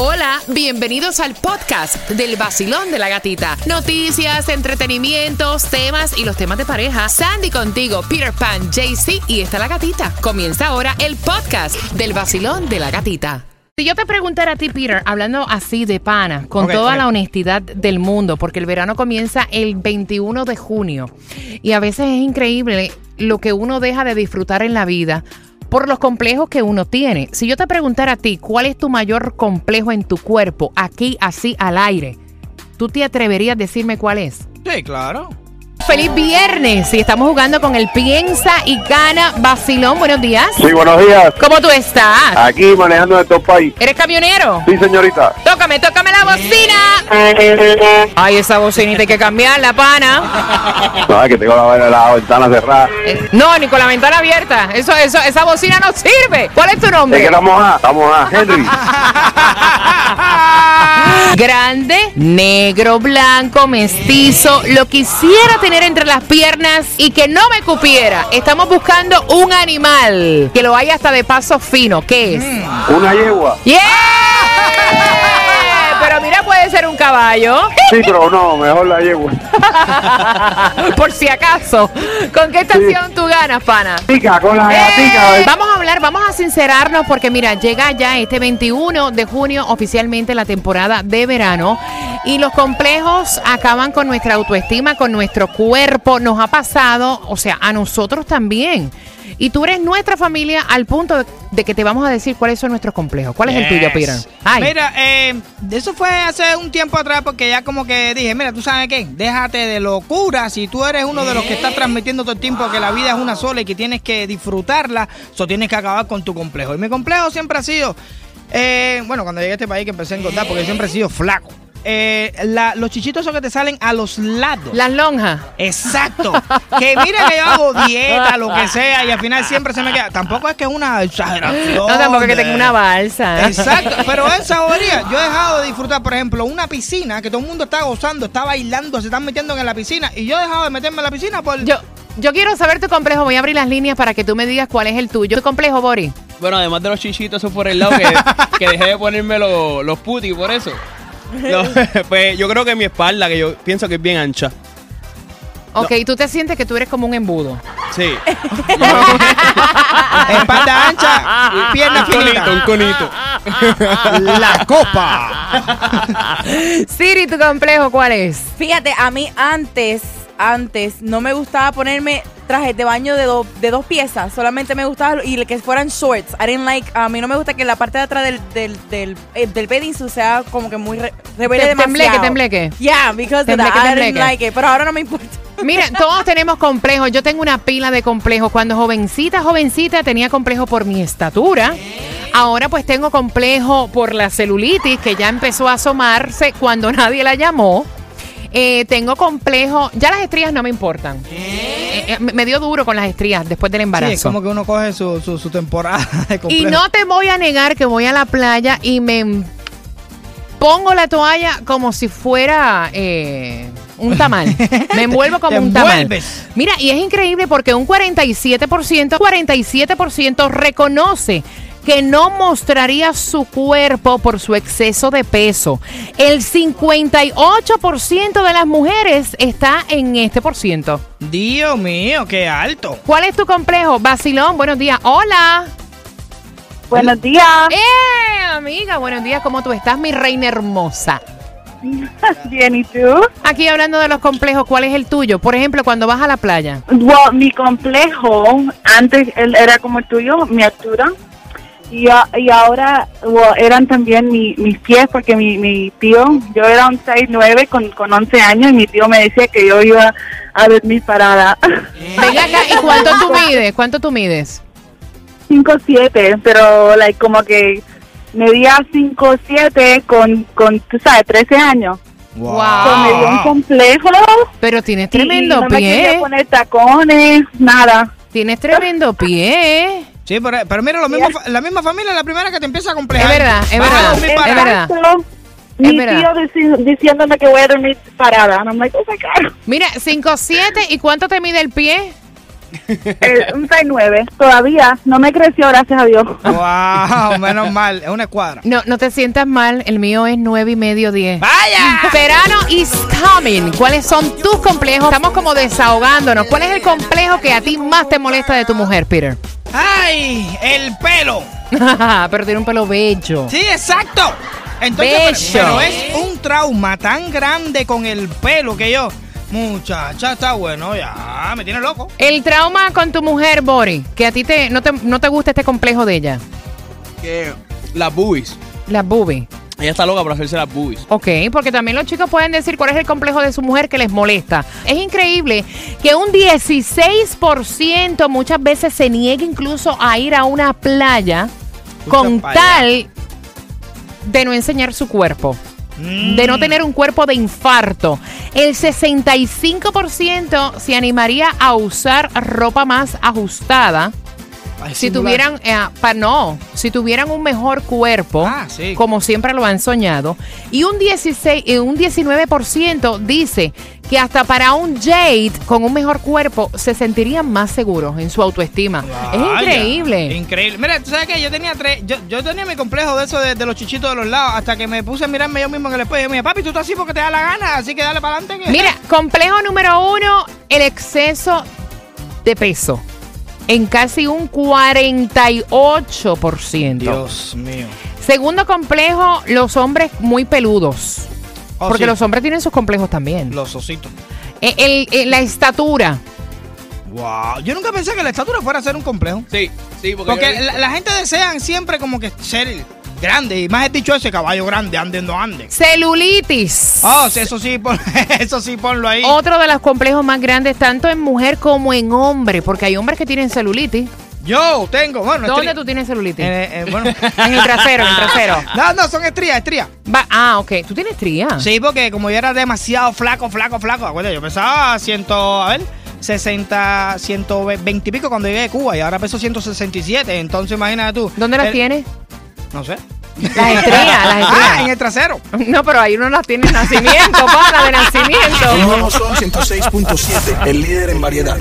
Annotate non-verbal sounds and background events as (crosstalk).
Hola, bienvenidos al podcast del vacilón de la gatita. Noticias, entretenimientos, temas y los temas de pareja. Sandy contigo, Peter Pan, JC y está la gatita. Comienza ahora el podcast del vacilón de la gatita. Si yo te preguntara a ti, Peter, hablando así de pana, con toda la honestidad del mundo, porque el verano comienza el 21 de junio y a veces es increíble lo que uno deja de disfrutar en la vida por los complejos que uno tiene. Si yo te preguntara a ti, ¿cuál es tu mayor complejo en tu cuerpo, aquí, así, al aire? ¿Tú te atreverías a decirme cuál es? Sí, claro. Feliz viernes y estamos jugando con el Piensa y Gana Basilón. Buenos días. Sí, buenos días. ¿Cómo tú estás? Aquí manejando en estos país. ¿Eres camionero? Sí, señorita. Tócame, tócame la bocina. Ay, esa bocinita hay que cambiarla, pana. (laughs) No, es que tengo la, la ventana cerrada. Eh, No, ni con la ventana abierta. Eso, eso, esa bocina no sirve. ¿Cuál es tu Es que nombre? estamos a, estamos a Henry. (laughs) Grande, negro, blanco, mestizo. Lo quisiera tener entre las piernas y que no me cupiera. Estamos buscando un animal que lo haya hasta de paso fino. ¿Qué es? Una yegua. ¡Yeah! Pero mira, puede ser un caballo. Sí, pero no, mejor la yegua. (laughs) Por si acaso. ¿Con qué estación tú ganas, pana? Con la ¡Eh! gatica. Vamos a vamos a sincerarnos porque mira, llega ya este 21 de junio oficialmente la temporada de verano y los complejos acaban con nuestra autoestima, con nuestro cuerpo, nos ha pasado, o sea, a nosotros también. Y tú eres nuestra familia al punto de, de que te vamos a decir cuáles son nuestros complejos. ¿Cuál es el tuyo? Ay. Mira, eh, eso fue hace un tiempo atrás porque ya como que dije, mira, tú sabes qué, déjate de locura. Si tú eres uno de los que está transmitiendo todo el tiempo que la vida es una sola y que tienes que disfrutarla, eso tienes que acabar con tu complejo. Y mi complejo siempre ha sido, eh, bueno, cuando llegué a este país que empecé a engordar porque siempre he sido flaco. Eh, la- los chichitos esos que te salen a los lados. Las lonjas. Exacto. (laughs) Que mira que yo hago dieta, lo que sea, y al final siempre se me queda. Tampoco es que es una exageración. No, tampoco que de- tenga una balsa. Exacto, pero esa bobería, yo he dejado de disfrutar, por ejemplo, una piscina que todo el mundo está gozando, está bailando, se están metiendo en la piscina, y yo he dejado de meterme en la piscina por. Yo, yo quiero saber tu complejo. Voy a abrir las líneas para que tú me digas cuál es el tuyo. ¿Tu complejo, Bori? Bueno, además de los chichitos, eso por el lado que, que dejé de ponerme los, los putis por eso. (laughs) No, (laughs) pues yo creo que mi espalda, que yo pienso que es bien ancha. Ok, tú te sientes que tú eres como un embudo. Sí. (laughs) Espalda ancha, pierna un conito, un finita. conito. La copa. Siri, tu complejo, ¿cuál es? Fíjate, a mí antes, antes, no me gustaba ponerme trajes de baño de, do- de dos piezas. Solamente me gustaba y que fueran shorts. I didn't like, a mí no me gusta que la parte de atrás del, del, del, eh, del bedding sea como que muy re, revele Te- demasiado. tembleque, tembleque. Yeah, because of Tembleque, that. I didn't tembleque. like it. Pero ahora no me importa. (laughs) Mira, todos tenemos complejos. Yo tengo una pila de complejos. Cuando jovencita, jovencita, tenía complejo por mi estatura. Ahora pues tengo complejo por la celulitis que ya empezó a asomarse cuando nadie la llamó. Eh, tengo complejo, ya las estrías no me importan. Eh, me me dio duro con las estrías después del Sí, embarazo. es como que uno coge su, su, su temporada (laughs) de Y no te voy a negar que voy a la playa y me pongo la toalla como si fuera eh, un tamal. (laughs) Me envuelvo como un tamal. Mira, y es increíble porque un 47%, 47% reconoce que no mostraría su cuerpo por su exceso de peso. El 58% de las mujeres está en este por ciento. Dios mío, qué alto. ¿Cuál es tu complejo? Basilón, buenos días. Hola. Buenos días. ¡Eh, amiga! Buenos días, ¿cómo tú estás, mi reina hermosa? (laughs) Bien, ¿y tú? Aquí hablando de los complejos, ¿cuál es el tuyo? Por ejemplo, cuando vas a la playa. Well, mi complejo, antes él era como el tuyo, mi altura. Y, a- y ahora well, eran también mi- mis pies, porque mi, mi tío, yo era un 6'9 con, con 11 años y mi tío me decía que yo iba a ver mis paradas. Venga acá, ¿y (laughs) cuánto tú mides? ¿Cuánto tú mides? 5'7, pero like, como que medía 5'7 con, con, tú sabes, 13 años. Wow. So, me dio un complejo. Pero tienes y tremendo no me quería pie. poner tacones, nada. Tienes tremendo pie. Sí, pero, pero mira, lo mismo, la misma familia es la primera que te empieza a complejar. Es verdad, es verdad, es verdad. Mi tío dici- diciéndome que voy a dormir parada. And I'm like, oh my God. Mira, 5'7 y ¿cuánto te mide el pie? Eh, un 6'9". Todavía no me creció, gracias a Dios. Wow, menos mal. Es una escuadra. No, no te sientas mal, el mío es nueve y medio 10. ¡Vaya! Verano is coming. ¿Cuáles son tus complejos? Estamos como desahogándonos. ¿Cuál es el complejo que a ti más te molesta de tu mujer, Peter? ¡Ay! El pelo. (laughs) Pero tiene un pelo bello. Sí, exacto. Entonces, pero, Bello. pero es un trauma tan grande con el pelo que yo. Muchacha, está bueno ya. Me tiene loco. El trauma con tu mujer, Bori, que a ti te, no, te, no te gusta este complejo de ella. Que las boobies. Las boobies. Ella está loca por hacerse las boobies. Ok, porque también los chicos pueden decir cuál es el complejo de su mujer que les molesta. Es increíble que un 16% muchas veces se niegue incluso a ir a una playa con tal de no enseñar su cuerpo. De no tener un cuerpo de infarto. El 65% se animaría a usar ropa más ajustada si tuvieran, eh, pa- no, si tuvieran un mejor cuerpo, Ah, sí. como siempre lo han soñado, y un 16, eh, un 19% dice que hasta para un Jade con un mejor cuerpo se sentirían más seguros en su autoestima. es increíble. Increíble. Mira, tú sabes que yo tenía tres, yo, yo tenía mi complejo de eso de, de los chichitos de los lados, hasta que me puse a mirarme yo mismo en el espejo y yo me dije, papi, tú estás así porque te da la gana, así que dale para adelante. Mira, complejo número uno, el exceso de peso. En casi un 48%. Dios mío. Segundo complejo, los hombres muy peludos. Oh, porque sí, los hombres tienen sus complejos también. los ositos. Eh, el- eh, la estatura. Wow. Yo nunca pensé que la estatura fuera a ser un complejo. Sí, sí, porque, Porque la, la gente desean siempre como que ser grande. Y más he dicho ese caballo grande, ande, no ande. Celulitis. Oh, sí, eso sí, pon- (laughs) eso sí, ponlo ahí. Otro de los complejos más grandes, tanto en mujer como en hombre, porque hay hombres que tienen celulitis. Yo tengo, bueno, ¿Dónde tú tienes celulitis? Eh, eh, bueno. (laughs) En el trasero, en el trasero. (laughs) No, no, son estrías, estrías. Va- ah, ok. ¿Tú tienes tría? Sí, porque como yo era demasiado flaco, flaco, flaco, acuérdate, yo pesaba 100, a ver, 60, 120 y pico cuando llegué de Cuba y ahora peso 167, entonces imagínate tú. ¿Dónde las tienes? No sé. Las estrías, las (laughs) Ah, estrías. en el trasero. No, pero ahí uno las tiene de (laughs) nacimiento, pana, de nacimiento. Son 106.7, el líder en variedad.